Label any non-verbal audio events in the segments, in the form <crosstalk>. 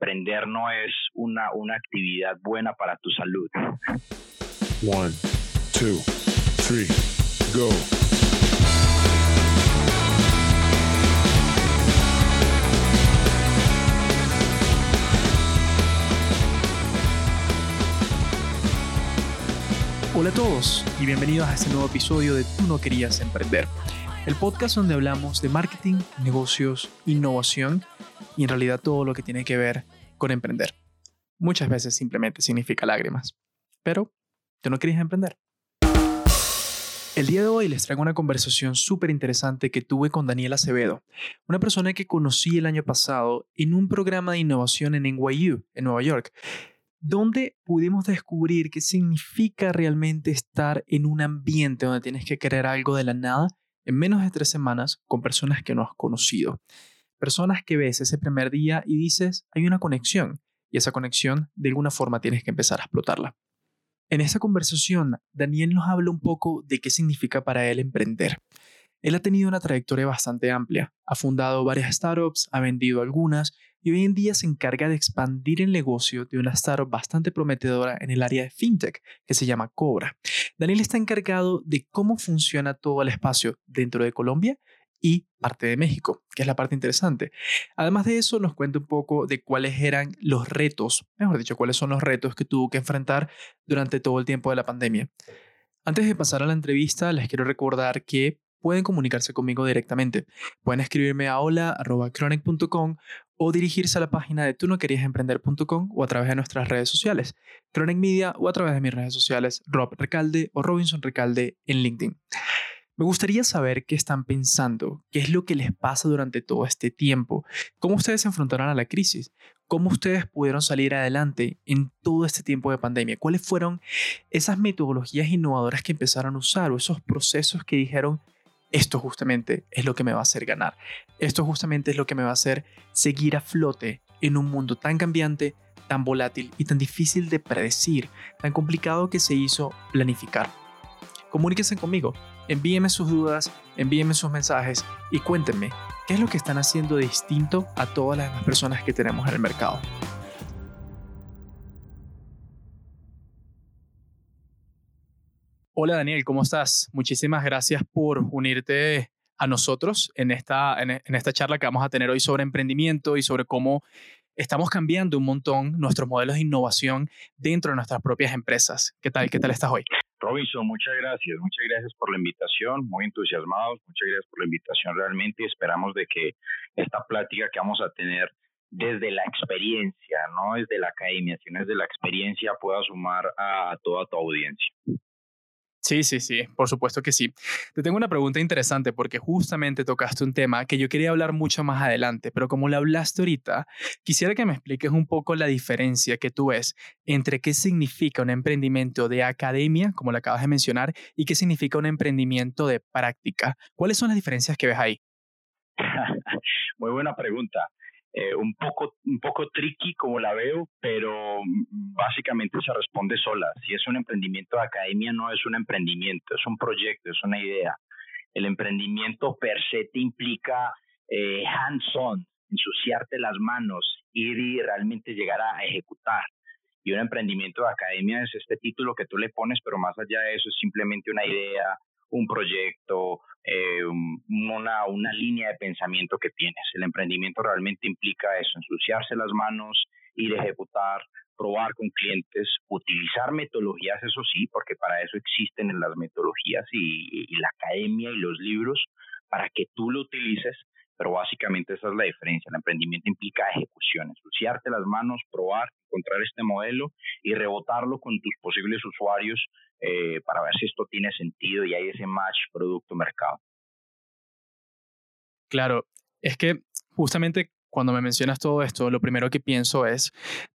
emprender no es una, una actividad buena para tu salud. One, two, three, go. Hola a todos y bienvenidos a este nuevo episodio de Tú no querías emprender, el podcast donde hablamos de marketing, negocios, innovación y en realidad todo lo que tiene que ver con emprender. Muchas veces simplemente significa lágrimas, pero tú no querías emprender. El día de hoy les traigo una conversación súper interesante que tuve con Daniel Acevedo, una persona que conocí el año pasado en un programa de innovación en NYU, en Nueva York donde pudimos descubrir qué significa realmente estar en un ambiente donde tienes que querer algo de la nada en menos de tres semanas con personas que no has conocido. Personas que ves ese primer día y dices, hay una conexión, y esa conexión de alguna forma tienes que empezar a explotarla. En esta conversación, Daniel nos habla un poco de qué significa para él emprender. Él ha tenido una trayectoria bastante amplia, ha fundado varias startups, ha vendido algunas y hoy en día se encarga de expandir el negocio de una startup bastante prometedora en el área de fintech que se llama Cobra. Daniel está encargado de cómo funciona todo el espacio dentro de Colombia y parte de México, que es la parte interesante. Además de eso, nos cuenta un poco de cuáles eran los retos, mejor dicho, cuáles son los retos que tuvo que enfrentar durante todo el tiempo de la pandemia. Antes de pasar a la entrevista, les quiero recordar que pueden comunicarse conmigo directamente. Pueden escribirme a hola.chronic.com o dirigirse a la página de tú no querías emprender.com o a través de nuestras redes sociales, Chronic Media o a través de mis redes sociales, Rob Recalde o Robinson Recalde en LinkedIn. Me gustaría saber qué están pensando, qué es lo que les pasa durante todo este tiempo, cómo ustedes se enfrentaron a la crisis, cómo ustedes pudieron salir adelante en todo este tiempo de pandemia, cuáles fueron esas metodologías innovadoras que empezaron a usar o esos procesos que dijeron, esto justamente es lo que me va a hacer ganar. Esto justamente es lo que me va a hacer seguir a flote en un mundo tan cambiante, tan volátil y tan difícil de predecir, tan complicado que se hizo planificar. Comuníquense conmigo, envíenme sus dudas, envíenme sus mensajes y cuéntenme qué es lo que están haciendo distinto a todas las demás personas que tenemos en el mercado. Hola Daniel, ¿cómo estás? Muchísimas gracias por unirte a nosotros en esta, en, esta charla que vamos a tener hoy sobre emprendimiento y sobre cómo estamos cambiando un montón nuestros modelos de innovación dentro de nuestras propias empresas. ¿Qué tal? ¿Qué tal estás hoy? Robinson, muchas gracias. Muchas gracias por la invitación. Muy entusiasmados. Muchas gracias por la invitación realmente. Esperamos de que esta plática que vamos a tener desde la experiencia, no desde la academia, sino desde la experiencia pueda sumar a toda tu audiencia. Sí, sí, sí, por supuesto que sí. Te tengo una pregunta interesante porque justamente tocaste un tema que yo quería hablar mucho más adelante, pero como lo hablaste ahorita, quisiera que me expliques un poco la diferencia que tú ves entre qué significa un emprendimiento de academia, como lo acabas de mencionar, y qué significa un emprendimiento de práctica. ¿Cuáles son las diferencias que ves ahí? <laughs> Muy buena pregunta. Eh, un, poco, un poco tricky como la veo, pero básicamente se responde sola. Si es un emprendimiento de academia, no es un emprendimiento, es un proyecto, es una idea. El emprendimiento per se te implica eh, hands-on, ensuciarte las manos, ir y realmente llegar a ejecutar. Y un emprendimiento de academia es este título que tú le pones, pero más allá de eso es simplemente una idea, un proyecto, eh, una, una línea de pensamiento que tienes. El emprendimiento realmente implica eso, ensuciarse las manos, ir a ejecutar, probar con clientes, utilizar metodologías, eso sí, porque para eso existen las metodologías y, y la academia y los libros, para que tú lo utilices, pero básicamente esa es la diferencia. El emprendimiento implica ejecución, ensuciarte las manos, probar, encontrar este modelo y rebotarlo con tus posibles usuarios eh, para ver si esto tiene sentido y hay ese match producto-mercado. Claro, es que justamente cuando me mencionas todo esto, lo primero que pienso es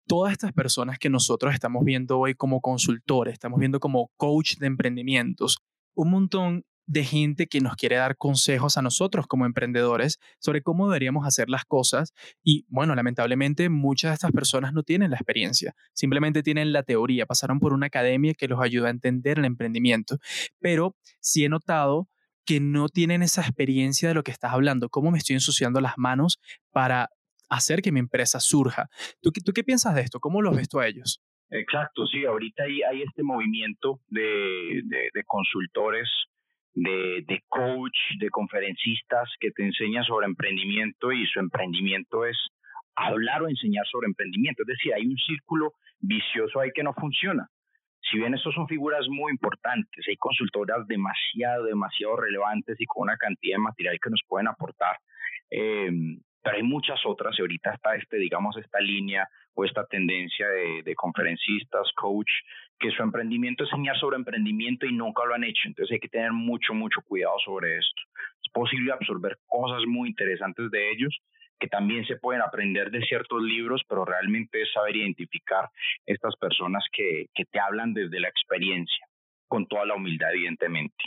todas estas personas que nosotros estamos viendo hoy como consultores, estamos viendo como coach de emprendimientos, un montón de gente que nos quiere dar consejos a nosotros como emprendedores sobre cómo deberíamos hacer las cosas. Y bueno, lamentablemente muchas de estas personas no tienen la experiencia, simplemente tienen la teoría, pasaron por una academia que los ayuda a entender el emprendimiento. Pero sí he notado que no tienen esa experiencia de lo que estás hablando, cómo me estoy ensuciando las manos para hacer que mi empresa surja. ¿Tú, tú qué piensas de esto? ¿Cómo los ves tú a ellos? Exacto, sí, ahorita hay, hay este movimiento de, de, consultores, de, de, coach, de conferencistas que te enseñan sobre emprendimiento y su emprendimiento es hablar o enseñar sobre emprendimiento. Es decir, hay un círculo vicioso ahí que no funciona. Si bien estos son figuras muy importantes, hay consultoras demasiado, demasiado relevantes y con una cantidad de material que nos pueden aportar, eh, pero hay muchas otras y ahorita está este, digamos, esta línea o esta tendencia de, de, conferencistas, coach, que su emprendimiento es enseñar sobre emprendimiento y nunca lo han hecho. Entonces hay que tener mucho, mucho cuidado sobre esto. Es posible absorber cosas muy interesantes de ellos que también se pueden aprender de ciertos libros, pero realmente es saber identificar estas personas que, que te hablan desde la experiencia, con toda la humildad, evidentemente.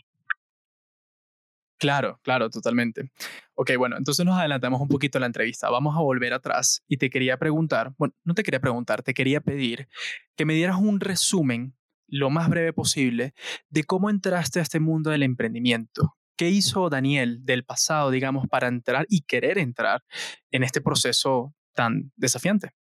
Claro, claro, totalmente. Ok, bueno, entonces nos adelantamos un poquito a la entrevista. Vamos a volver atrás y te quería preguntar, bueno, no te quería preguntar, te quería pedir que me dieras un resumen lo más breve posible de cómo entraste a este mundo del emprendimiento. ¿Qué hizo Daniel del pasado, digamos, para entrar y querer entrar en este proceso tan desafiante?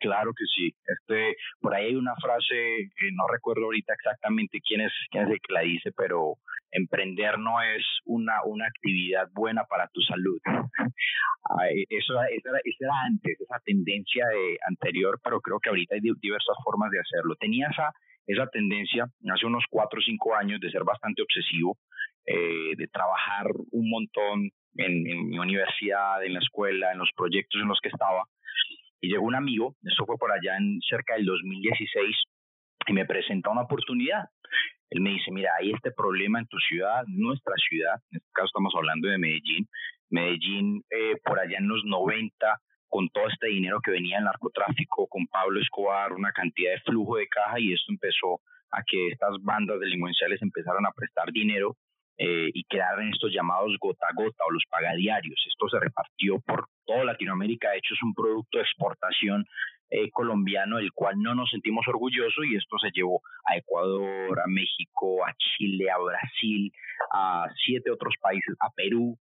Claro que sí. Este, por ahí hay una frase, no recuerdo ahorita exactamente quién es, quién es el que la dice, pero emprender no es una, una actividad buena para tu salud. Eso, era, era antes, esa tendencia de, anterior, pero creo que ahorita hay diversas formas de hacerlo. Tenía esa, esa tendencia hace unos cuatro o cinco años de ser bastante obsesivo, eh, de trabajar un montón en, en mi universidad, en la escuela, en los proyectos en los que estaba y llegó un amigo, eso fue por allá en cerca del 2016, y me presenta una oportunidad. Él me dice, mira, hay este problema en tu ciudad, nuestra ciudad, en este caso estamos hablando de Medellín. Medellín, eh, por allá en los 90, con todo este dinero que venía del narcotráfico, con Pablo Escobar, una cantidad de flujo de caja, y esto empezó a que estas bandas delincuenciales empezaran a prestar dinero eh, y crearon estos llamados gota a gota o los pagadiarios. Esto se repartió por toda Latinoamérica, de hecho es un producto de exportación eh, colombiano del cual no nos sentimos orgullosos y esto se llevó a Ecuador, a México, a Chile, a Brasil, a siete otros países, a Perú,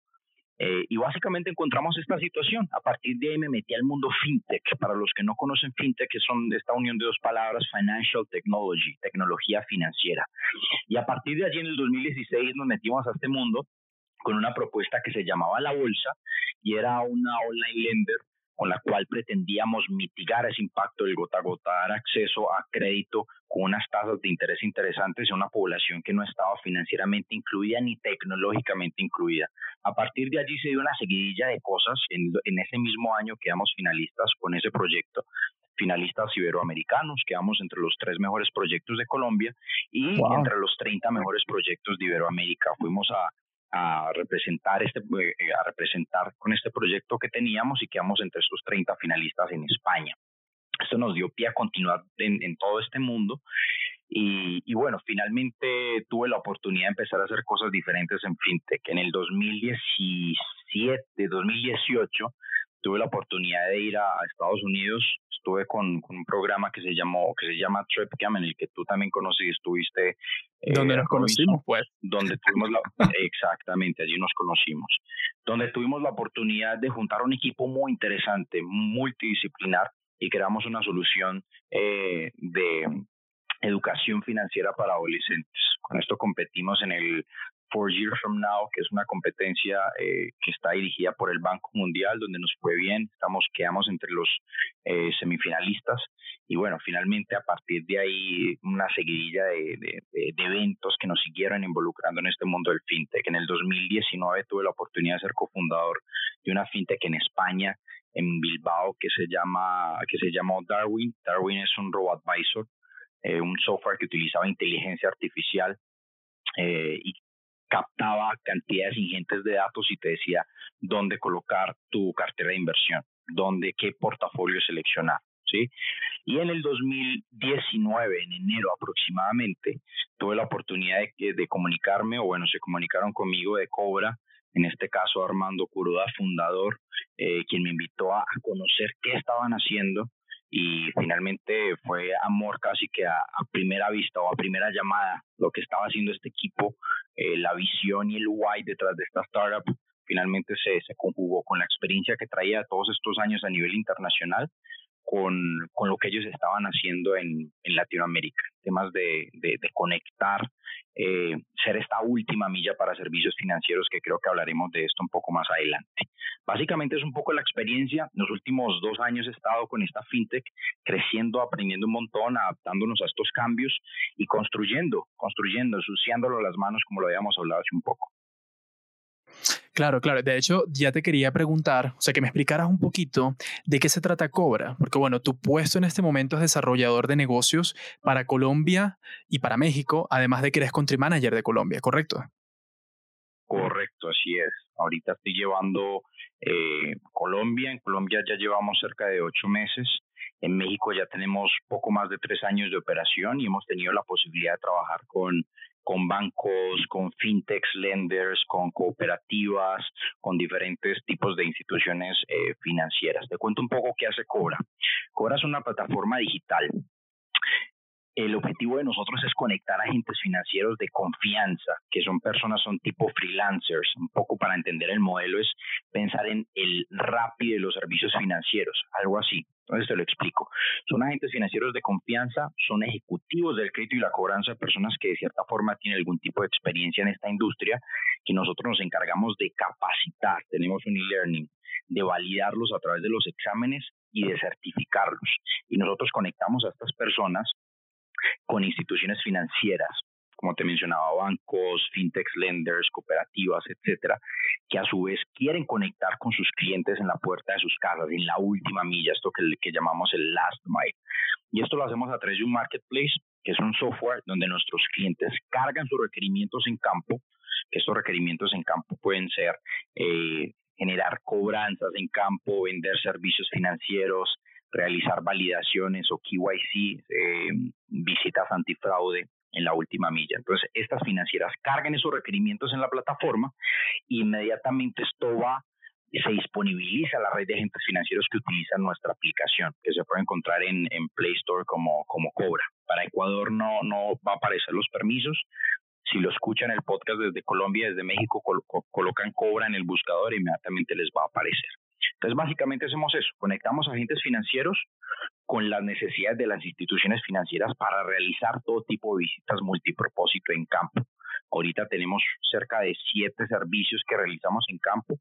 eh, y básicamente encontramos esta situación. A partir de ahí me metí al mundo fintech. Para los que no conocen fintech, que son esta unión de dos palabras, financial technology, tecnología financiera. Y a partir de allí en el 2016 nos metimos a este mundo con una propuesta que se llamaba La Bolsa y era una online lender con la cual pretendíamos mitigar ese impacto del gota a gota, dar acceso a crédito con unas tasas de interés interesantes a una población que no estaba financieramente incluida ni tecnológicamente incluida. A partir de allí se dio una seguidilla de cosas. En, en ese mismo año quedamos finalistas con ese proyecto finalistas iberoamericanos, quedamos entre los tres mejores proyectos de Colombia y entre los 30 mejores proyectos de Iberoamérica. Fuimos a, a representar este eh, a representar con este proyecto que teníamos y quedamos entre estos 30 finalistas en España. Esto nos dio pie a continuar en, en todo este mundo y, y, bueno, finalmente tuve la oportunidad de empezar a hacer cosas diferentes en FinTech. En el 2017, 2018, tuve la oportunidad de ir a, Estados Unidos. Estuve con, con, un programa que se llamó, que se llama TripCam, en el que tú también conoces y estuviste. Eh, donde nos conocimos, pues. Donde tuvimos la, <laughs> exactamente, allí nos conocimos. Donde tuvimos la oportunidad de juntar un equipo muy interesante, multidisciplinar, y creamos una solución eh, de educación financiera para adolescentes. Con esto competimos en el Four Years From Now, que es una competencia eh, que está dirigida por el Banco Mundial, donde nos fue bien, estamos, quedamos entre los eh, semifinalistas y bueno, finalmente a partir de ahí una seguidilla de, de, de, eventos que nos siguieron involucrando en este mundo del fintech. En el 2019 tuve la oportunidad de ser cofundador de una fintech en España, en Bilbao, que se llama que se llamó Darwin. Darwin es un robo advisor, eh, un software que utilizaba inteligencia artificial eh, y captaba cantidades ingentes de datos y te decía dónde colocar tu cartera de inversión, dónde, qué portafolio seleccionar. ¿sí? Y en el 2019, en enero aproximadamente, tuve la oportunidad de, de comunicarme, o bueno, se comunicaron conmigo de Cobra, en este caso Armando Curuda, fundador, eh, quien me invitó a, conocer qué estaban haciendo y finalmente fue amor casi que a, primera vista o a primera llamada lo que estaba haciendo este equipo, eh, la visión y el why detrás de esta startup Finalmente se, se conjugó con la experiencia que traía todos estos años a nivel internacional con, con lo que ellos estaban haciendo en, en Latinoamérica, temas de, de, conectar, eh, ser esta última milla para servicios financieros, que creo que hablaremos de esto un poco más adelante. Básicamente es un poco la experiencia. Los últimos dos años he estado con esta fintech creciendo, aprendiendo un montón, adaptándonos a estos cambios y construyendo, construyendo, ensuciándolo las manos, como lo habíamos hablado hace un poco. Claro, claro. De hecho, ya te quería preguntar, o sea, que me explicaras un poquito de qué se trata Cobra, porque bueno, tu puesto en este momento es desarrollador de negocios para Colombia y para México, además de que eres country manager de Colombia, ¿correcto? Correcto, así es. Ahorita estoy llevando eh, Colombia. En Colombia ya llevamos cerca de ocho meses. En México ya tenemos poco más de tres años de operación y hemos tenido la posibilidad de trabajar con con bancos, con fintechs, lenders, con cooperativas, con diferentes tipos de instituciones eh, financieras. Te cuento un poco qué hace Cobra. Cobra es una plataforma digital el objetivo de nosotros es conectar a agentes financieros de confianza, que son personas, son tipo freelancers. Un poco para entender el modelo es pensar en el rápido de los servicios financieros, algo así. Entonces te lo explico. Son agentes financieros de confianza, son ejecutivos del crédito y la cobranza, personas que de cierta forma tienen algún tipo de experiencia en esta industria, que nosotros nos encargamos de capacitar. Tenemos un e-learning, de validarlos a través de los exámenes y de certificarlos. Y nosotros conectamos a estas personas con instituciones financieras, como te mencionaba, bancos, fintechs, lenders, cooperativas, etcétera, que a su vez quieren conectar con sus clientes en la puerta de sus casas, en la última milla, esto que, llamamos el last mile. Y esto lo hacemos a través de un marketplace, que es un software donde nuestros clientes cargan sus requerimientos en campo, que estos requerimientos en campo pueden ser eh, generar cobranzas en campo, vender servicios financieros, realizar validaciones o KYC, eh, visitas antifraude en la última milla. Entonces, estas financieras cargan esos requerimientos en la plataforma e inmediatamente esto va se disponibiliza la red de agentes financieros que utilizan nuestra aplicación, que se puede encontrar en, en Play Store como, como Cobra. Para Ecuador no, no va a aparecer los permisos. Si lo escuchan el podcast desde Colombia, desde México, colocan Cobra en el buscador e inmediatamente les va a aparecer. Entonces, básicamente hacemos eso, conectamos agentes financieros con las necesidades de las instituciones financieras para realizar todo tipo de visitas multipropósito en campo. Ahorita tenemos cerca de siete servicios que realizamos en campo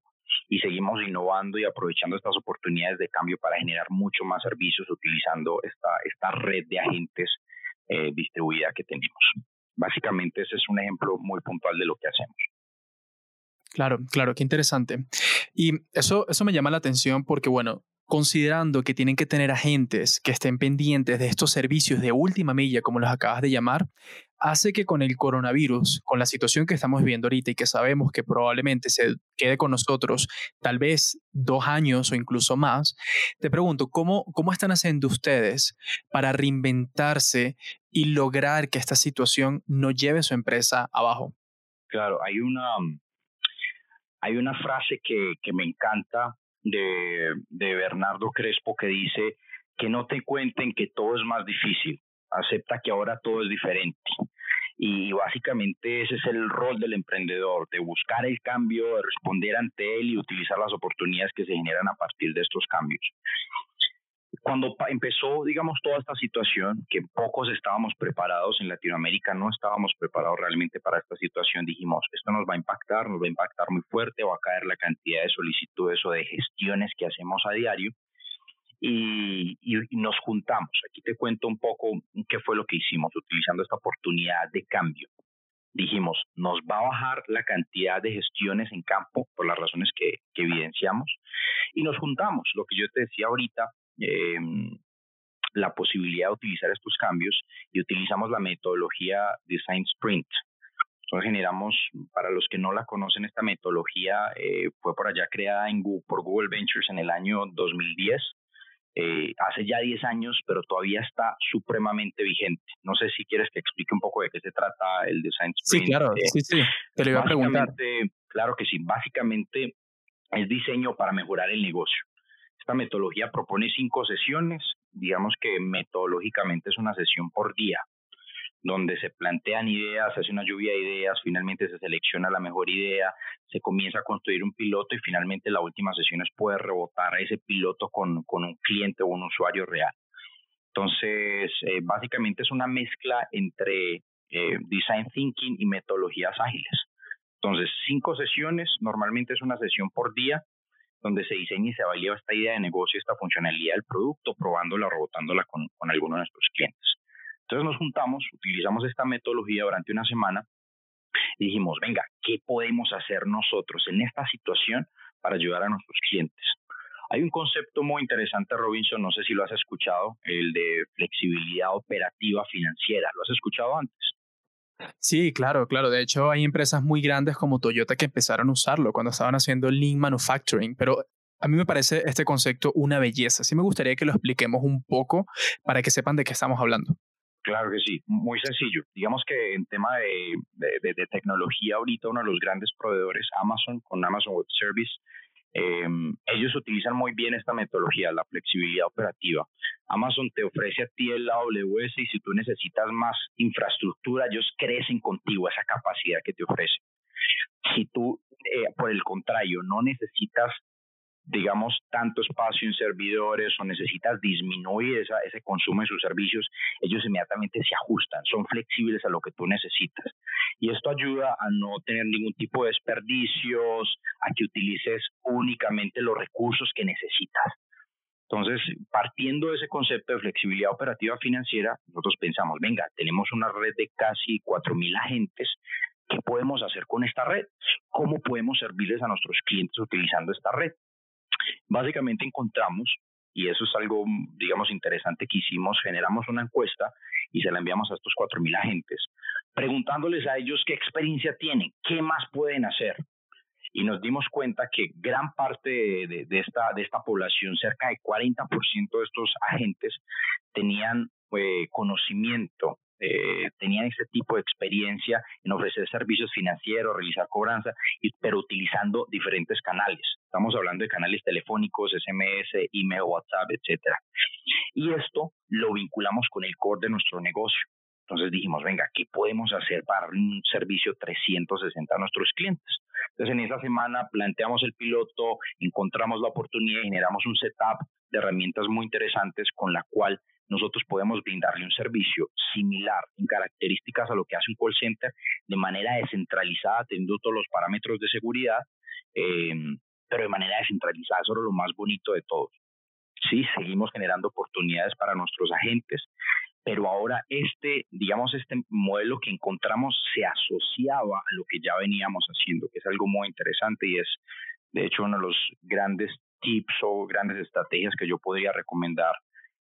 y seguimos innovando y aprovechando estas oportunidades de cambio para generar mucho más servicios utilizando esta, esta red de agentes eh, distribuida que tenemos. Básicamente ese es un ejemplo muy puntual de lo que hacemos. Claro, claro, qué interesante. Y eso, eso me llama la atención porque, bueno, considerando que tienen que tener agentes que estén pendientes de estos servicios de última milla, como los acabas de llamar, hace que con el coronavirus, con la situación que estamos viviendo ahorita y que sabemos que probablemente se quede con nosotros tal vez dos años o incluso más, te pregunto, ¿cómo, cómo están haciendo ustedes para reinventarse y lograr que esta situación no lleve su empresa abajo? Claro, hay una, hay una frase que, me encanta de, de Bernardo Crespo que dice que no te cuenten que todo es más difícil, acepta que ahora todo es diferente. Y básicamente ese es el rol del emprendedor, de buscar el cambio, de responder ante él y utilizar las oportunidades que se generan a partir de estos cambios cuando empezó, digamos, toda esta situación, que pocos estábamos preparados en Latinoamérica, no estábamos preparados realmente para esta situación, dijimos, esto nos va a impactar, nos va a impactar muy fuerte, va a caer la cantidad de solicitudes o de gestiones que hacemos a diario. Y, y, nos juntamos. Aquí te cuento un poco qué fue lo que hicimos utilizando esta oportunidad de cambio. Dijimos, nos va a bajar la cantidad de gestiones en campo por las razones que, que evidenciamos y nos juntamos. Lo que yo te decía ahorita, eh, la posibilidad de utilizar estos cambios y utilizamos la metodología Design Sprint. Entonces generamos, para los que no la conocen, esta metodología eh, fue por allá creada en por Google Ventures en el año 2010. Eh, hace ya 10 años, pero todavía está supremamente vigente. No sé si quieres que explique un poco de qué se trata el Design Sprint. Sí, claro, sí, sí, te lo iba a preguntar. Claro que sí, básicamente es diseño para mejorar el negocio. Esta metodología propone cinco sesiones, digamos que metodológicamente es una sesión por día. donde se plantean ideas, se hace una lluvia de ideas, finalmente se selecciona la mejor idea, se comienza a construir un piloto y finalmente la última sesión es poder rebotar a ese piloto con, con un cliente o un usuario real. Entonces, eh, básicamente es una mezcla entre eh, design thinking y metodologías ágiles. Entonces, cinco sesiones, normalmente es una sesión por día, donde se diseña y se evalúa esta idea de negocio, esta funcionalidad del producto, probándola, rebotándola con, con alguno de nuestros clientes. Entonces nos juntamos, utilizamos esta metodología durante una semana y dijimos, venga, ¿qué podemos hacer nosotros en esta situación para ayudar a nuestros clientes? Hay un concepto muy interesante, Robinson, no sé si lo has escuchado, el de flexibilidad operativa financiera. ¿Lo has escuchado antes? Sí, claro, claro. De hecho, hay empresas muy grandes como Toyota que empezaron a usarlo cuando estaban haciendo Lean Manufacturing, pero a mí me parece este concepto una belleza. Sí me gustaría que lo expliquemos un poco para que sepan de qué estamos hablando. Claro que sí, muy sencillo. Digamos que en tema de, tecnología ahorita uno de los grandes proveedores, Amazon, con Amazon Web Service, Em, ellos utilizan muy bien esta metodología, la flexibilidad operativa. Amazon te ofrece a ti el AWS y si tú necesitas más infraestructura, ellos crecen contigo esa capacidad que te ofrece. Si tú, eh, por el contrario, no necesitas digamos, tanto espacio en servidores o necesitas disminuir esa, ese consumo de sus servicios, ellos inmediatamente se ajustan, son flexibles a lo que tú necesitas. Y esto ayuda a no tener ningún tipo de desperdicios, a que utilices únicamente los recursos que necesitas. Entonces, partiendo de ese concepto de flexibilidad operativa financiera, nosotros pensamos, venga, tenemos una red de casi 4.000 agentes, ¿qué podemos hacer con esta red? ¿Cómo podemos servirles a nuestros clientes utilizando esta red? Básicamente encontramos, y eso es algo, digamos, interesante que hicimos, generamos una encuesta y se la enviamos a estos 4.000 agentes, preguntándoles a ellos qué experiencia tienen, qué más pueden hacer. Y nos dimos cuenta que gran parte de, esta, de esta población, cerca de 40% de estos agentes, tenían eh, conocimiento eh, tenían ese tipo de experiencia en ofrecer servicios financieros, realizar cobranza, pero utilizando diferentes canales. Estamos hablando de canales telefónicos, SMS, email, WhatsApp, etcétera. Y esto lo vinculamos con el core de nuestro negocio. Entonces dijimos, venga, ¿qué podemos hacer para un servicio 360 a nuestros clientes? Entonces en esa semana planteamos el piloto, encontramos la oportunidad y generamos un setup de herramientas muy interesantes con la cual nosotros podemos brindarle un servicio similar en características a lo que hace un call center de manera descentralizada, teniendo todos los parámetros de seguridad, eh, pero de manera descentralizada. Eso es lo más bonito de todo. Sí, seguimos generando oportunidades para nuestros agentes, pero ahora este, digamos, este modelo que encontramos se asociaba a lo que ya veníamos haciendo, que es algo muy interesante y es, de hecho, uno de los grandes tips o grandes estrategias que yo podría recomendar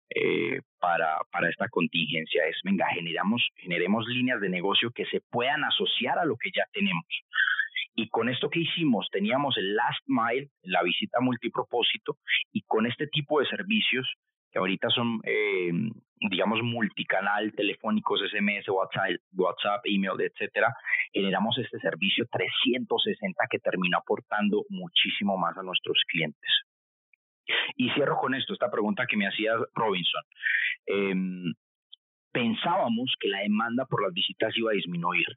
eh, para, para esta contingencia es, venga, generamos, generemos líneas de negocio que se puedan asociar a lo que ya tenemos. Y con esto que hicimos, teníamos el last mile, la visita multipropósito, y con este tipo de servicios, que ahorita son, eh, digamos, multicanal, telefónicos, SMS, WhatsApp, WhatsApp, email, etcétera, generamos este servicio 360 que terminó aportando muchísimo más a nuestros clientes. Y cierro con esto, esta pregunta que me hacía Robinson. Em, pensábamos que la demanda por las visitas iba a disminuir.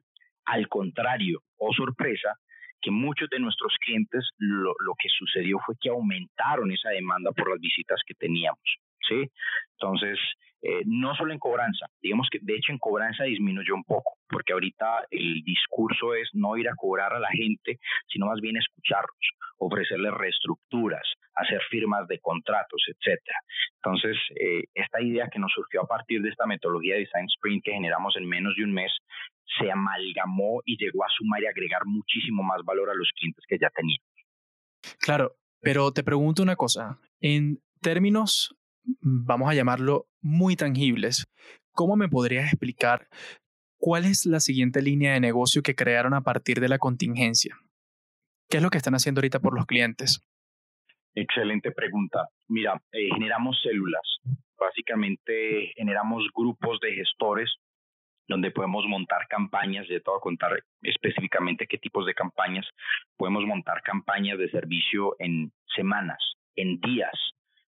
Al contrario, oh sorpresa, que muchos de nuestros clientes lo, lo, que sucedió fue que aumentaron esa demanda por las visitas que teníamos. ¿sí? Entonces, eh, no solo en cobranza, digamos que de hecho en cobranza disminuyó un poco, porque ahorita el discurso es no ir a cobrar a la gente, sino más bien escucharlos, ofrecerles reestructuras, hacer firmas de contratos, etcétera. Entonces, eh, esta idea que nos surgió a partir de esta metodología de Design Sprint que generamos en menos de un mes, se amalgamó y llegó a sumar y agregar muchísimo más valor a los clientes que ya teníamos. Claro, pero te pregunto una cosa, en términos vamos a llamarlo, muy tangibles, ¿cómo me podrías explicar cuál es la siguiente línea de negocio que crearon a partir de la contingencia? ¿Qué es lo que están haciendo ahorita por los clientes? Excelente pregunta. Mira, eh, generamos células. Básicamente generamos grupos de gestores donde podemos montar campañas, de todo contar específicamente qué tipos de campañas. Podemos montar campañas de servicio en semanas, en días,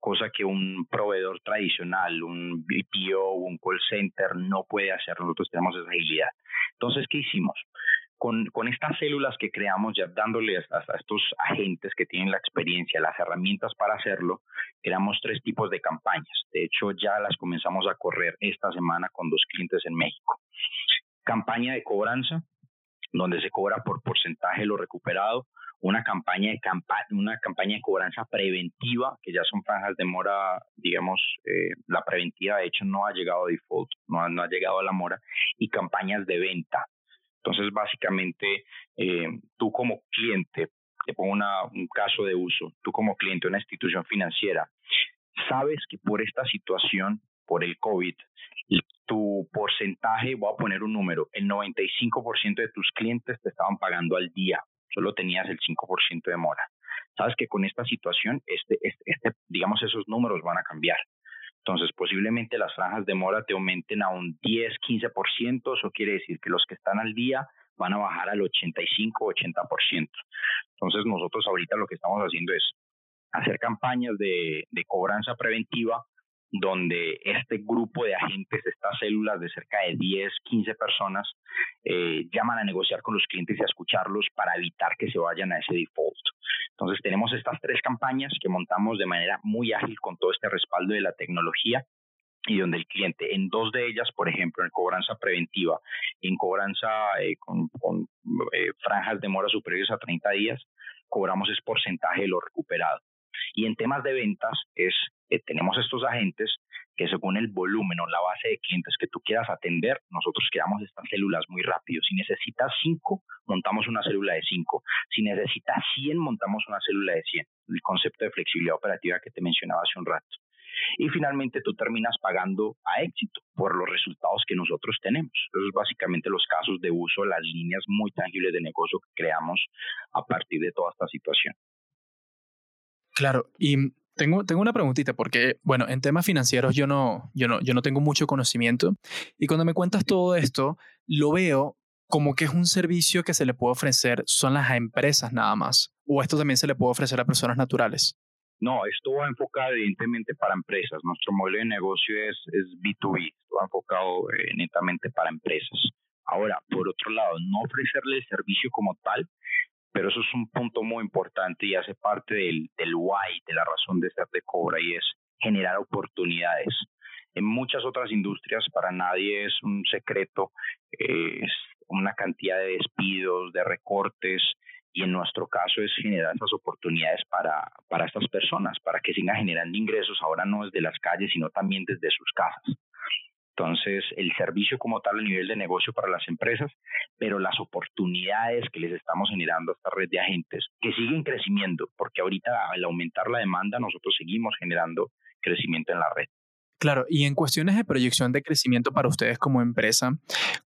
cosa que un proveedor tradicional, un BPO, un call center no puede hacer. Nosotros tenemos esa agilidad. Entonces, ¿qué hicimos? Con, estas células que creamos, ya dándoles a, a, estos agentes que tienen la experiencia, las herramientas para hacerlo, creamos tres tipos de campañas. De hecho, ya las comenzamos a correr esta semana con dos clientes en México. Campaña de cobranza, donde se cobra por porcentaje lo recuperado, una campaña de una campaña de cobranza preventiva, que ya son franjas de mora, digamos, eh, la preventiva de hecho no ha llegado a default, no ha, no ha llegado a la mora, y campañas de venta. Entonces, básicamente, eh, tú como cliente, te pongo una, un caso de uso, tú como cliente una institución financiera, sabes que por esta situación, por el COVID, tu porcentaje, voy a poner un número, el 95% de tus clientes te estaban pagando al día solo tenías el 5% de mora. Sabes que con esta situación, este, este, este, digamos, esos números van a cambiar. Entonces, posiblemente las franjas de mora te aumenten a un 10, 15%, eso quiere decir que los que están al día van a bajar al 85, 80%. Entonces, nosotros ahorita lo que estamos haciendo es hacer campañas de, de cobranza preventiva donde este grupo de agentes, estas células de cerca de 10, 15 personas, eh, llaman a negociar con los clientes y a escucharlos para evitar que se vayan a ese default. Entonces tenemos estas tres campañas que montamos de manera muy ágil con todo este respaldo de la tecnología y donde el cliente, en dos de ellas, por ejemplo, en cobranza preventiva, en cobranza eh, con, eh, franjas de mora superiores a 30 días, cobramos ese porcentaje de lo recuperado. Y en temas de ventas es, eh, tenemos estos agentes que según el volumen o la base de clientes que tú quieras atender, nosotros creamos estas células muy rápido. Si necesitas 5, montamos una célula de 5. Si necesitas 100, montamos una célula de 100. El concepto de flexibilidad operativa que te mencionaba hace un rato. Y finalmente tú terminas pagando a éxito por los resultados que nosotros tenemos. Esos es básicamente los casos de uso, las líneas muy tangibles de negocio que creamos a partir de toda esta situación. Claro, y tengo, tengo una preguntita porque, bueno, en temas financieros yo no, yo, no, yo no tengo mucho conocimiento y cuando me cuentas todo esto, lo veo como que es un servicio que se le puede ofrecer son las empresas nada más, o esto también se le puede ofrecer a personas naturales. No, esto va enfocado evidentemente para empresas. Nuestro modelo de negocio es, es B2B, va enfocado eh, netamente para empresas. Ahora, por otro lado, no ofrecerle el servicio como tal, pero eso es un punto muy importante y hace parte del, del why, de la razón de estar de Cobra y es generar oportunidades. En muchas otras industrias para nadie es un secreto, es una cantidad de despidos, de recortes, y en nuestro caso es generar esas oportunidades para, para estas personas, para que sigan generando ingresos ahora no desde las calles, sino también desde sus casas. Entonces, el servicio como tal a nivel de negocio para las empresas, pero las oportunidades que les estamos generando a esta red de agentes, que siguen creciendo, porque ahorita al aumentar la demanda, nosotros seguimos generando crecimiento en la red. Claro, y en cuestiones de proyección de crecimiento para ustedes como empresa,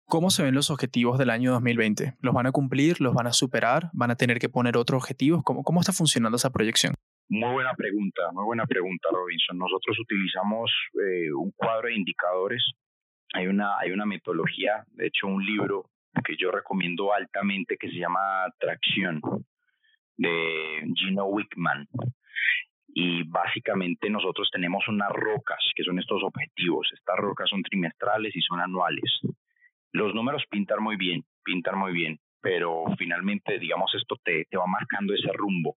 ¿cómo se ven los objetivos del año 2020? ¿Los van a cumplir? ¿Los van a superar? ¿Van a tener que poner otros objetivos? ¿Cómo, cómo está funcionando esa proyección? Muy buena pregunta, muy buena pregunta, Robinson. Nosotros utilizamos eh, un cuadro de indicadores. Hay una, hay una metodología, de hecho, un libro que yo recomiendo altamente que se llama Tracción de Gino Wickman. Y básicamente nosotros tenemos unas rocas, que son estos objetivos. Estas rocas son trimestrales y son anuales. Los números pintan muy bien, pintan muy bien, pero finalmente, digamos, esto te, te va marcando ese rumbo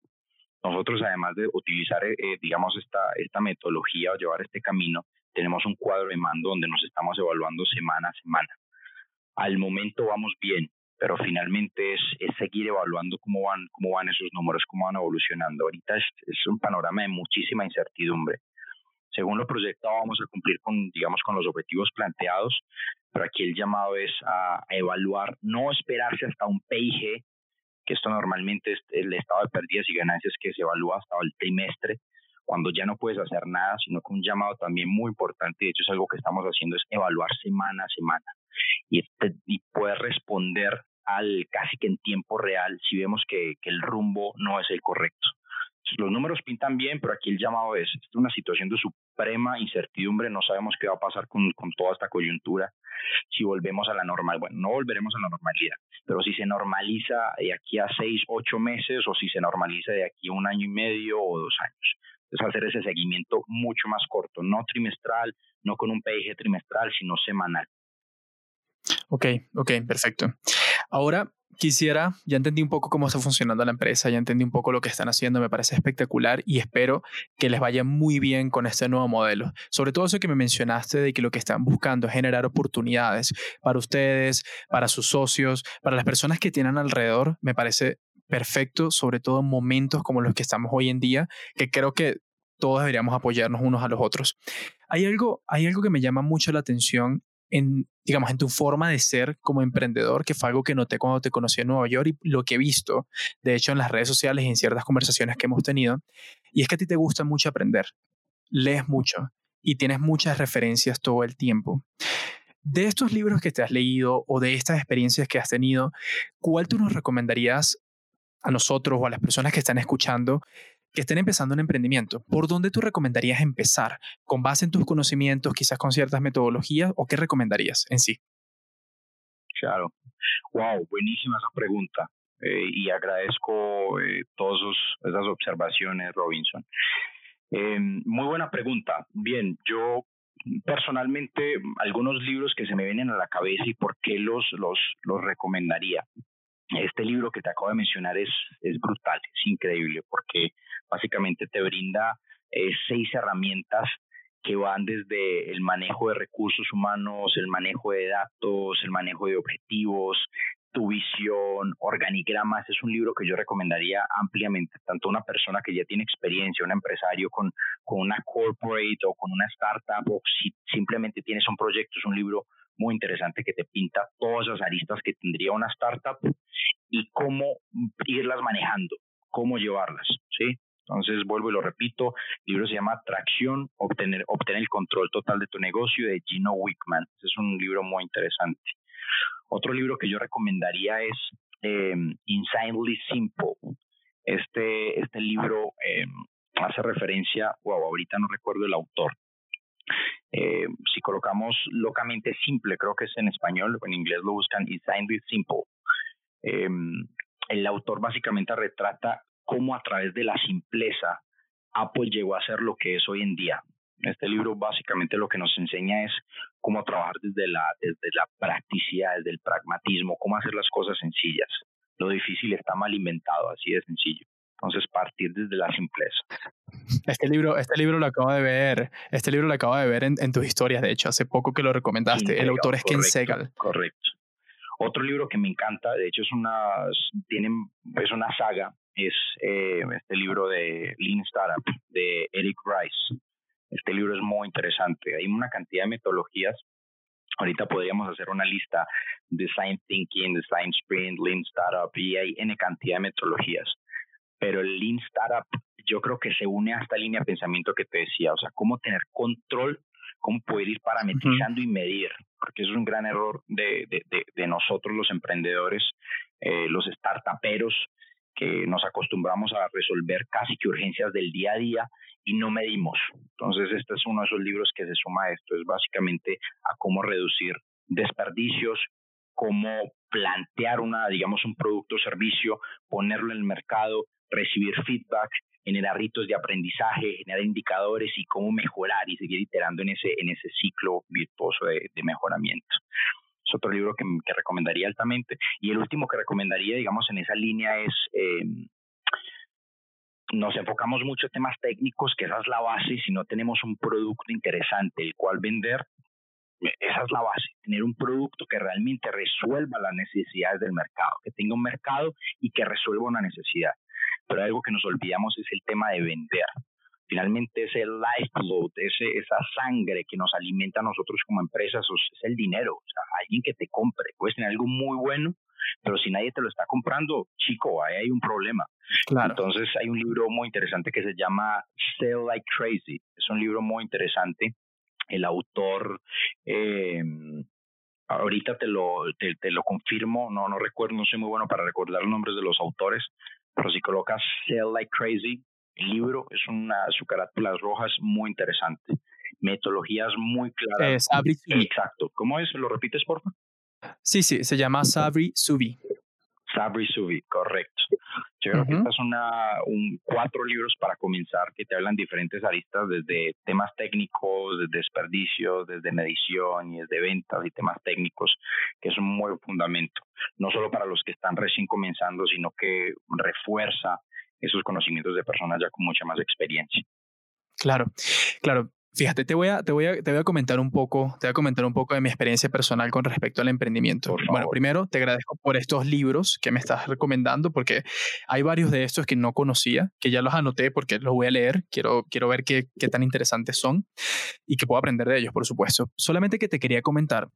nosotros, además de utilizar, eh, eh, digamos, esta, esta metodología o llevar este camino, tenemos un cuadro de mando donde nos estamos evaluando semana a semana. Al momento vamos bien, pero finalmente es, es seguir evaluando cómo van, cómo van esos números, cómo van evolucionando. Ahorita es, es un panorama de muchísima incertidumbre. Según lo proyectado, vamos a cumplir con, digamos, con los objetivos planteados, pero aquí el llamado es a evaluar, no esperarse hasta un PIG esto normalmente es el estado de pérdidas y ganancias que se evalúa hasta el trimestre, cuando ya no puedes hacer nada, sino que un llamado también muy importante, de hecho es algo que estamos haciendo, es evaluar semana a semana y, y poder responder al casi que en tiempo real si vemos que el rumbo no es el correcto. Los números pintan bien, pero aquí el llamado es, es una situación de suprema incertidumbre, no sabemos qué va a pasar con, con toda esta coyuntura, si volvemos a la normal. Bueno, no volveremos a la normalidad, pero si se normaliza de aquí a seis, ocho meses o si se normaliza de aquí a un año y medio o dos años. Es hacer ese seguimiento mucho más corto, no trimestral, no con un PIG trimestral, sino semanal. Ok, ok, perfecto. Ahora quisiera, ya entendí un poco cómo está funcionando la empresa, ya entendí un poco lo que están haciendo, me parece espectacular y espero que les vaya muy bien con este nuevo modelo. Sobre todo eso que me mencionaste de que lo que están buscando es generar oportunidades para ustedes, para sus socios, para las personas que tienen alrededor, me parece perfecto, sobre todo en momentos como los que estamos hoy en día, que creo que todos deberíamos apoyarnos unos a los otros. Hay algo, hay algo que me llama mucho la atención en, digamos, en tu forma de ser como emprendedor, que fue algo que noté cuando te conocí en Nueva York y lo que he visto, de hecho, en las redes sociales y en ciertas conversaciones que hemos tenido, y es que a ti te gusta mucho aprender, lees mucho y tienes muchas referencias todo el tiempo. De estos libros que te has leído o de estas experiencias que has tenido, ¿cuál tú nos recomendarías a nosotros o a las personas que están escuchando que estén empezando un emprendimiento, ¿por dónde tú recomendarías empezar? ¿Con base en tus conocimientos, quizás con ciertas metodologías, o qué recomendarías en sí? Claro. Wow, buenísima esa pregunta. Eh, y agradezco eh, todas esas observaciones, Robinson. Eh, muy buena pregunta. Bien, yo personalmente, algunos libros que se me vienen a la cabeza y por qué los, los, los recomendaría. Este libro que te acabo de mencionar es, es brutal, es increíble, porque básicamente te brinda eh, seis herramientas que van desde el manejo de recursos humanos, el manejo de datos, el manejo de objetivos, tu visión, organigramas. Es un libro que yo recomendaría ampliamente, tanto a una persona que ya tiene experiencia, un empresario con, con una corporate o con una startup, o si simplemente tienes un proyecto, es un libro muy interesante que te pinta todas las aristas que tendría una startup y cómo irlas manejando, cómo llevarlas, ¿sí? Entonces, vuelvo y lo repito, el libro se llama Tracción, obtener, obtener el control total de tu negocio de Gino Wickman. Es un libro muy interesante. Otro libro que yo recomendaría es eh, Insanely Simple. Este, este libro eh, hace referencia, wow, ahorita no recuerdo el autor, eh, si colocamos locamente simple, creo que es en español, en inglés lo buscan Insanely Simple. Eh, el autor básicamente retrata cómo a través de la simpleza Apple llegó a ser lo que es hoy en día. Este libro básicamente lo que nos enseña es cómo trabajar desde la, desde la practicidad, desde el pragmatismo, cómo hacer las cosas sencillas. Lo difícil está mal inventado, así de sencillo. Entonces, partir desde la simpleza. Este libro, este libro lo acabo de ver, este libro lo acabo de ver en, tus historias, de hecho, hace poco que lo recomendaste. el autor es Ken Segal. Correcto. Otro libro que me encanta, de hecho es una, tienen, es una saga, es eh, este libro de Lean Startup de Eric Rice. Este libro es muy interesante. Hay una cantidad de metodologías. Ahorita podríamos hacer una lista Design Thinking, Design Sprint, Lean Startup y hay N cantidad de metodologías. Pero el Lean Startup yo creo que se une a esta línea de pensamiento que te decía, o sea, cómo tener control cómo poder ir parametrizando y medir, porque eso es un gran error de, de, de, nosotros los emprendedores, eh, los startuperos, que nos acostumbramos a resolver casi que urgencias del día a día y no medimos. Entonces, este es uno de esos libros que se suma a esto, es básicamente a cómo reducir desperdicios, cómo plantear una, digamos, un producto o servicio, ponerlo en el mercado, recibir feedback generar ritos de aprendizaje, generar indicadores y cómo mejorar y seguir iterando en ese, en ese ciclo virtuoso de, mejoramiento. Es otro libro que, que, recomendaría altamente. Y el último que recomendaría, digamos, en esa línea es, eh, nos enfocamos mucho en temas técnicos, que esa es la base, si no tenemos un producto interesante el cual vender, esa es la base, tener un producto que realmente resuelva las necesidades del mercado, que tenga un mercado y que resuelva una necesidad pero algo que nos olvidamos es el tema de vender. Finalmente ese lifeblood, ese, esa sangre que nos alimenta a nosotros como empresas es el dinero, o sea, alguien que te compre. Puedes tener algo muy bueno, pero si nadie te lo está comprando, chico, ahí hay un problema. Claro. Entonces hay un libro muy interesante que se llama Sell Like Crazy. Es un libro muy interesante. El autor, eh, ahorita te lo, te, te, lo confirmo, no, no recuerdo, no soy muy bueno para recordar los nombres de los autores, pero si colocas Sell Like Crazy, el libro es una, su carátulas rojas muy interesante. Metodologías muy claras. Sabri Subi. Exacto. ¿Cómo es? ¿Lo repites, por favor? Sí, sí, se llama Sabri Subi. Sabri Subi, correcto. Yo creo que estas son un, cuatro libros para comenzar que te hablan diferentes aristas, desde temas técnicos, desde desperdicios, desde medición y desde ventas y temas técnicos, que es un buen fundamento, no solo para los que están recién comenzando, sino que refuerza esos conocimientos de personas ya con mucha más experiencia. Claro, claro. Fíjate, te voy, a, te, voy a, te voy a comentar un poco, te voy a comentar un poco de mi experiencia personal con respecto al emprendimiento. Bueno, primero te agradezco por estos libros que me estás recomendando, porque hay varios de estos que no conocía, que ya los anoté porque los voy a leer. Quiero, quiero ver qué, qué tan interesantes son y que puedo aprender de ellos, por supuesto. Solamente que te quería comentar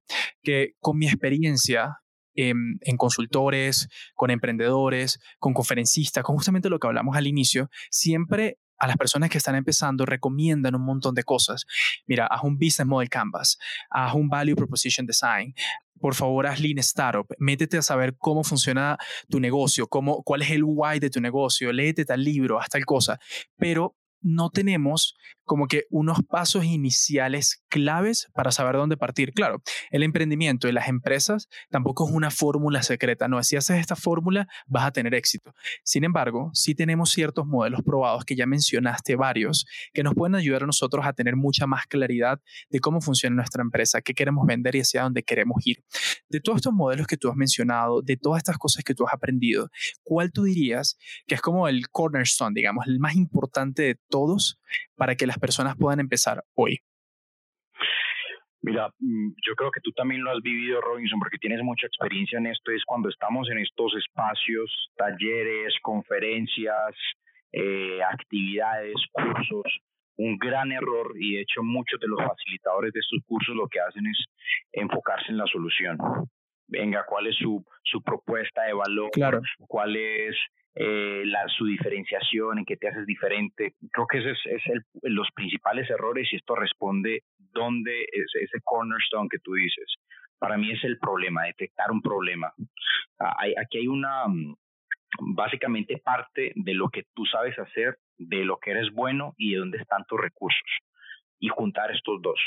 que con mi experiencia en, en, consultores, con emprendedores, con conferencistas, con justamente lo que hablamos al inicio, siempre a las personas que están empezando recomiendan un montón de cosas. Mira, haz un Business Model Canvas, haz un Value Proposition Design, por favor haz Lean Startup, métete a saber cómo funciona tu negocio, cómo, cuál es el why de tu negocio, léete tal libro, haz tal cosa, pero no tenemos como que unos pasos iniciales claves para saber dónde partir. Claro, el emprendimiento y las empresas tampoco es una fórmula secreta, no, si haces esta fórmula vas a tener éxito. Sin embargo, sí tenemos ciertos modelos probados que ya mencionaste varios, que nos pueden ayudar a nosotros a tener mucha más claridad de cómo funciona nuestra empresa, qué queremos vender y hacia dónde queremos ir. De todos estos modelos que tú has mencionado, de todas estas cosas que tú has aprendido, ¿cuál tú dirías que es como el cornerstone, digamos, el más importante de todos para que las personas puedan empezar hoy? Mira, mm, yo creo que tú también lo has vivido, Robinson, porque tienes mucha experiencia en esto. Es cuando estamos en estos espacios, talleres, conferencias, eh, actividades, cursos. Un gran error, y de hecho muchos de los facilitadores de estos cursos lo que hacen es enfocarse en la solución. Venga, ¿cuál es su, su propuesta de valor? Claro. ¿Cuál es eh, la, su diferenciación, en qué te haces diferente. Creo que ese es, es el, los principales errores y esto responde dónde es ese cornerstone que tú dices. Para mí es el problema, detectar un problema. Ah, hay, aquí hay una, mm, básicamente parte de lo que tú sabes hacer, de lo que eres bueno y de dónde están tus recursos. Y juntar estos dos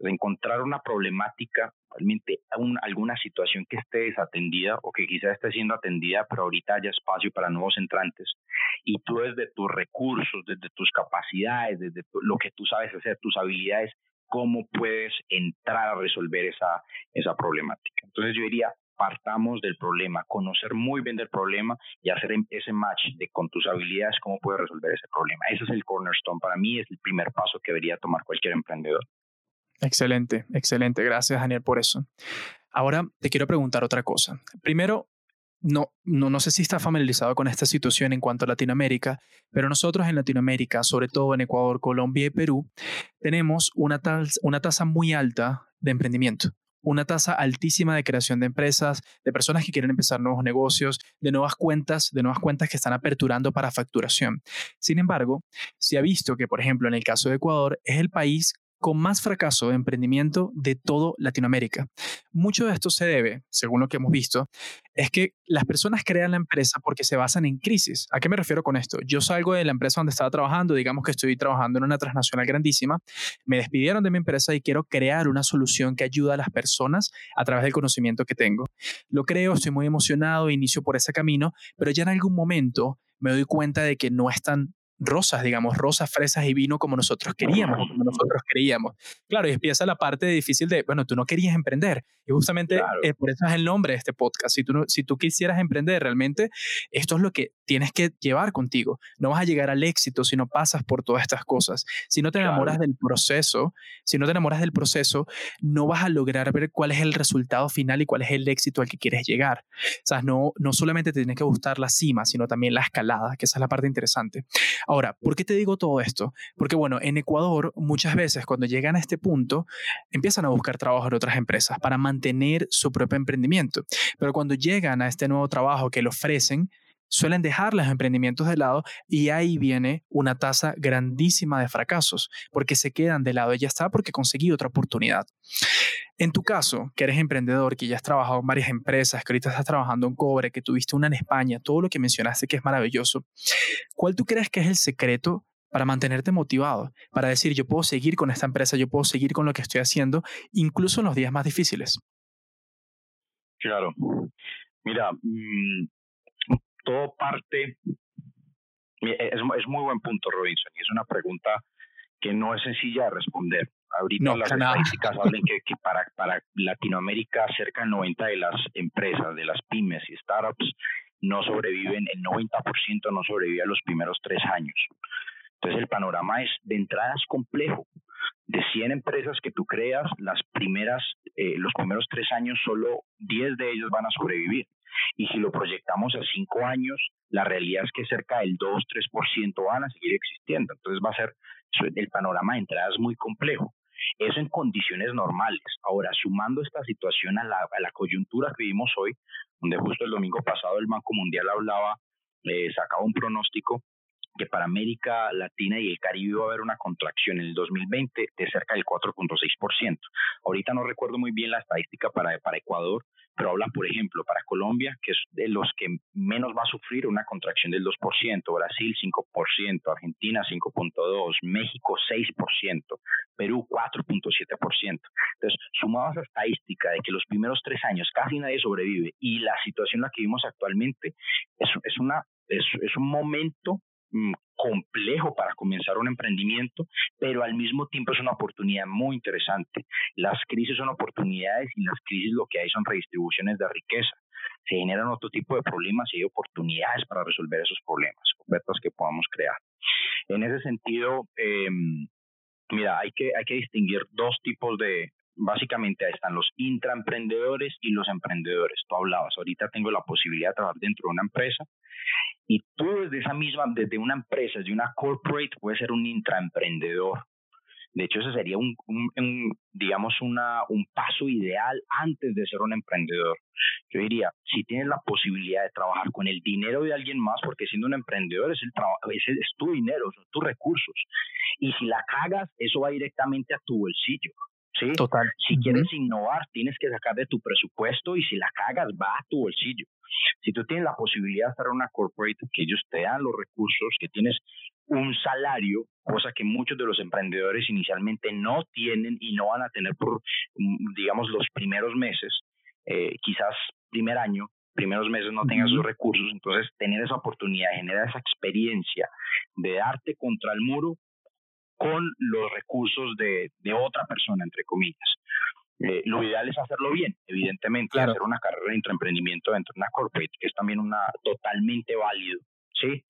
encontrar una problemática, realmente alguna situación que esté desatendida o que quizá esté siendo atendida, pero ahorita haya espacio para nuevos entrantes. Y tú desde tus recursos, desde tus capacidades, desde lo que tú sabes hacer, tus habilidades, cómo puedes entrar a resolver esa, esa problemática. Entonces yo diría, partamos del problema, conocer muy bien del problema y hacer em, ese match de con tus habilidades cómo puedes resolver ese problema. Ese es el cornerstone. Para mí es el primer paso que debería tomar cualquier emprendedor. Excelente, excelente. Gracias, Daniel, por eso. Ahora te quiero preguntar otra cosa. Primero, no, no, no sé si estás familiarizado con esta situación en cuanto a Latinoamérica, pero nosotros en Latinoamérica, sobre todo en Ecuador, Colombia y Perú, tenemos una, una tasa muy alta de emprendimiento una tasa altísima de creación de empresas, de personas que quieren empezar nuevos negocios, de nuevas cuentas, de nuevas cuentas que están aperturando para facturación. Sin embargo, se ha visto que, por ejemplo, en el caso de Ecuador, es el país con más fracaso de emprendimiento de todo Latinoamérica. Mucho de esto se debe, según lo que hemos visto, es que las personas crean la empresa porque se basan en crisis. ¿A qué me refiero con esto? Yo salgo de la empresa donde estaba trabajando, digamos que estoy trabajando en una transnacional grandísima, me despidieron de mi empresa y quiero crear una solución que ayude a las personas a través del conocimiento que tengo. Lo creo, estoy muy emocionado, inicio por ese camino, pero ya en algún momento me doy cuenta de que no es tan rosas, digamos, rosas, fresas y vino como nosotros queríamos, como nosotros creíamos. Claro, y empieza la parte difícil de, bueno, tú no querías emprender. Y justamente eh, por eso es el nombre de este podcast. Si tú, si tú quisieras emprender realmente, esto es lo que tienes que llevar contigo. No vas a llegar al éxito si no pasas por todas estas cosas. Si no te enamoras del proceso, si no te enamoras del proceso, no vas a lograr ver cuál es el resultado final y cuál es el éxito al que quieres llegar. O sea, no, no solamente te tiene que gustar la cima, sino también la escalada, que esa es la parte interesante. Ahora, ¿por qué te digo todo esto? Porque bueno, en Ecuador muchas veces cuando llegan a este punto empiezan a buscar trabajo en otras empresas para mantener su propio emprendimiento. Pero cuando llegan a este nuevo trabajo que le ofrecen, suelen dejar los emprendimientos de lado y ahí viene una tasa grandísima de fracasos, porque se quedan de lado y ya está porque conseguí otra oportunidad. En tu caso, que eres emprendedor, que ya has trabajado en varias empresas, que ahorita estás trabajando en Cobre, que tuviste una en España, todo lo que mencionaste que es maravilloso, ¿cuál tú crees que es el secreto para mantenerte motivado, para decir yo puedo seguir con esta empresa, yo puedo seguir con lo que estoy haciendo, incluso en los días más difíciles? Claro. Mira, mm, todo parte, es, es muy buen punto, Robinson, y es una pregunta que no es sencilla de responder. Ahorita las estadísticas hablan que, que, para, para Latinoamérica cerca del 90 de las empresas, de las pymes y startups, no sobreviven, el 90% no sobrevive a los primeros tres años. Entonces el panorama es de entrada es complejo. De 100 empresas que tú creas, las primeras, eh, los primeros tres años solo 10 de ellos van a sobrevivir. Y si lo proyectamos a cinco años, la realidad es que cerca del 2-3% van a seguir existiendo. Entonces va a ser, el panorama de entrada muy complejo. Eso en condiciones normales. Ahora, sumando esta situación a la, a la coyuntura que vivimos hoy, donde justo el domingo pasado el Banco Mundial hablaba, eh, sacaba un pronóstico que para América Latina y el Caribe va a haber una contracción en el 2020 de cerca del 4.6%. Ahorita no recuerdo muy bien la estadística para, para Ecuador, pero habla, por ejemplo, para Colombia, que es de los que menos va a sufrir una contracción del 2%, Brasil 5%, Argentina 5.2%, México 6%, Perú 4.7%. Entonces, sumado a esa estadística de que los primeros tres años casi nadie sobrevive y la situación en la que vivimos actualmente es, es, una, es, es un momento complejo para comenzar un emprendimiento, pero al mismo tiempo es una oportunidad muy interesante. Las crisis son oportunidades y las crisis lo que hay son redistribuciones de riqueza. Se generan otro tipo de problemas y hay oportunidades para resolver esos problemas, ofertas que podamos crear. En ese sentido, em, mira, hay que, hay que distinguir dos tipos de, básicamente ahí están los intraemprendedores y los emprendedores. Tú hablabas, ahorita tengo la posibilidad de trabajar dentro de una empresa y tú desde esa misma, desde una empresa, desde una corporate, puedes ser un intraemprendedor. De hecho, ese sería un, digamos, una, un paso ideal antes de ser un emprendedor. Yo diría, si tienes la posibilidad de trabajar con el dinero de alguien más, porque siendo un emprendedor es, el es, es tu dinero, son tus recursos. Y si la cagas, eso va directamente a tu bolsillo. ¿Sí? Total. Si quieres innovar, tienes que sacar de tu presupuesto y si la cagas, va a tu bolsillo. Si tú tienes la posibilidad de estar en una corporate, que ellos te dan los recursos, que tienes un salario, cosa que muchos de los emprendedores inicialmente no tienen y no van a tener por, mm, digamos, los primeros meses, eh, quizás primer año, primeros meses no tengas esos recursos, entonces tener esa oportunidad, generar esa experiencia de darte contra el muro con los recursos de, de otra persona, entre comillas. Eh, lo ideal es hacerlo bien, evidentemente, hacer una carrera de intraemprendimiento dentro de una corporate, que es también una totalmente válido, ¿sí?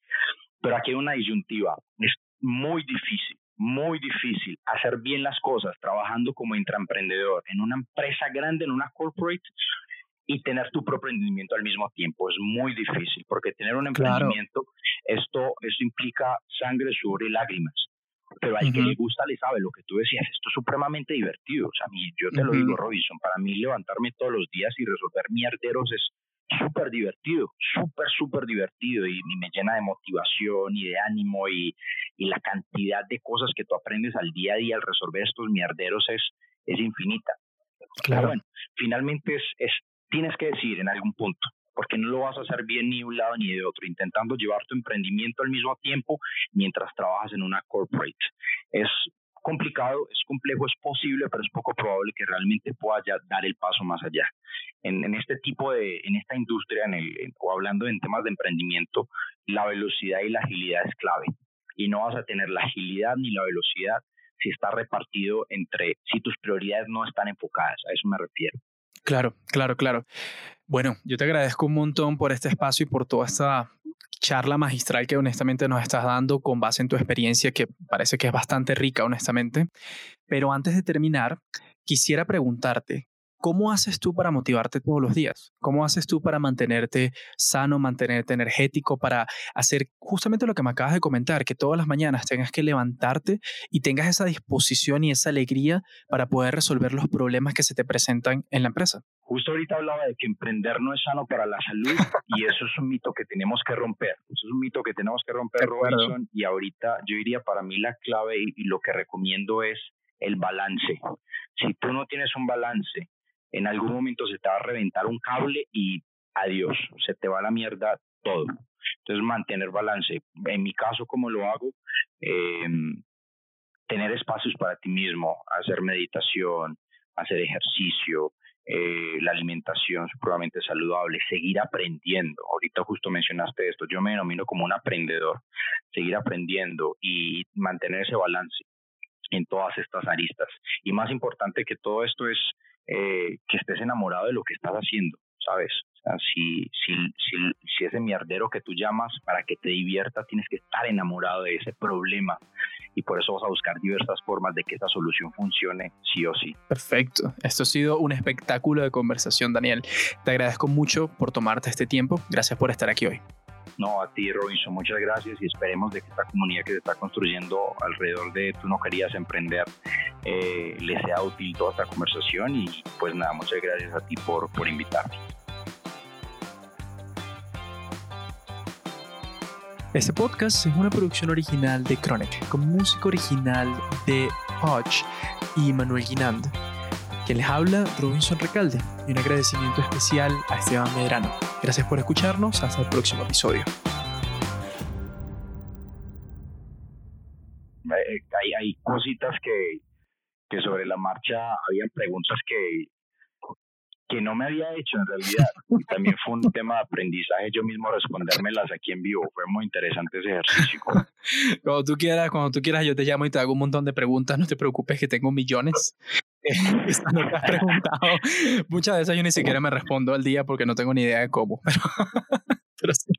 Pero aquí hay una disyuntiva, es muy difícil, muy difícil hacer bien las cosas trabajando como intraemprendedor en una empresa grande, en una corporate, y tener tu propio emprendimiento al mismo tiempo. Es muy difícil, porque tener un emprendimiento, esto, esto implica sangre, sudor y lágrimas pero al que le gusta le sabe lo que tú decías, esto es supremamente divertido, o sea, mí, yo te lo digo, Robinson, para mí levantarme todos los días y resolver mierderos es súper divertido, súper, súper divertido y, me llena de motivación y de ánimo y, y, la cantidad de cosas que tú aprendes al día a día al resolver estos mierderos es, es infinita. Claro. bueno, finalmente es, es, tienes que decir en algún punto, porque no lo vas a hacer bien ni de un lado ni de otro, intentando llevar tu emprendimiento al mismo tiempo mientras trabajas en una corporate. Es complicado, es complejo, es posible, pero es poco probable que realmente pueda dar el paso más allá. En, este tipo de, en esta industria, o hablando en temas de emprendimiento, la velocidad y la agilidad es clave. Y no vas a tener la agilidad ni la velocidad si está repartido entre, si tus prioridades no están enfocadas, a eso me refiero. Claro, claro, claro. Bueno, yo te agradezco un montón por este espacio y por toda esta charla magistral que honestamente nos estás dando con base en tu experiencia, que parece que es bastante rica, honestamente. Pero antes de terminar, quisiera preguntarte, ¿Cómo haces tú para motivarte todos los días? ¿Cómo haces tú para mantenerte sano, mantenerte energético, para hacer justamente lo que me acabas de comentar, que todas las mañanas tengas que levantarte y tengas esa disposición y esa alegría para poder resolver los problemas que se te presentan en la empresa? Justo ahorita hablaba de que emprender no es sano para la salud y eso es un mito que tenemos que romper. Eso es un mito que tenemos que romper, Robinson, y ahorita yo diría para mí la clave y lo que recomiendo es el balance. Si tú no tienes un balance en algún momento se te va a reventar un cable y adiós, se te va a la mierda todo. Entonces, mantener balance. En mi caso, como lo hago? Eh, tener espacios para ti mismo, hacer meditación, hacer ejercicio, eh, la alimentación supremamente saludable, seguir aprendiendo. Ahorita justo mencionaste esto, yo me denomino como un aprendedor, seguir aprendiendo y mantener ese balance en todas estas aristas. Y más importante que todo esto es eh, que estés enamorado de lo que estás haciendo, ¿sabes? O sea, si, si, si, si ese mierdero que tú llamas para que te divierta, tienes que estar enamorado de ese problema y por eso vas a buscar diversas formas de que esa solución funcione sí o sí. Perfecto. Esto ha sido un espectáculo de conversación, Daniel. Te agradezco mucho por tomarte este tiempo. Gracias por estar aquí hoy. No, a ti, Robinson, muchas gracias y esperemos de que esta comunidad que se está construyendo alrededor de Tú no querías emprender eh, le sea útil toda esta conversación y pues nada, muchas gracias a ti por, por invitarme. Este podcast es una producción original de Chronic, con música original de Hodge y Manuel Guinand. Quien les habla, Robinson Recalde, y un agradecimiento especial a Esteban Medrano. Gracias por escucharnos, hasta el próximo episodio. Eh, hay, hay cositas que, que sobre la marcha habían preguntas que que no me había hecho en realidad. Y también fue un <laughs> tema de aprendizaje yo mismo respondérmelas aquí en vivo. Fue muy interesante ese ejercicio. cuando tú quieras, cuando tú quieras, yo te llamo y te hago un montón de preguntas. No te preocupes que tengo millones. <laughs> no te has preguntado. Muchas veces yo ni siquiera me respondo al día porque no tengo ni idea de cómo. <laughs> Pero, pero sí.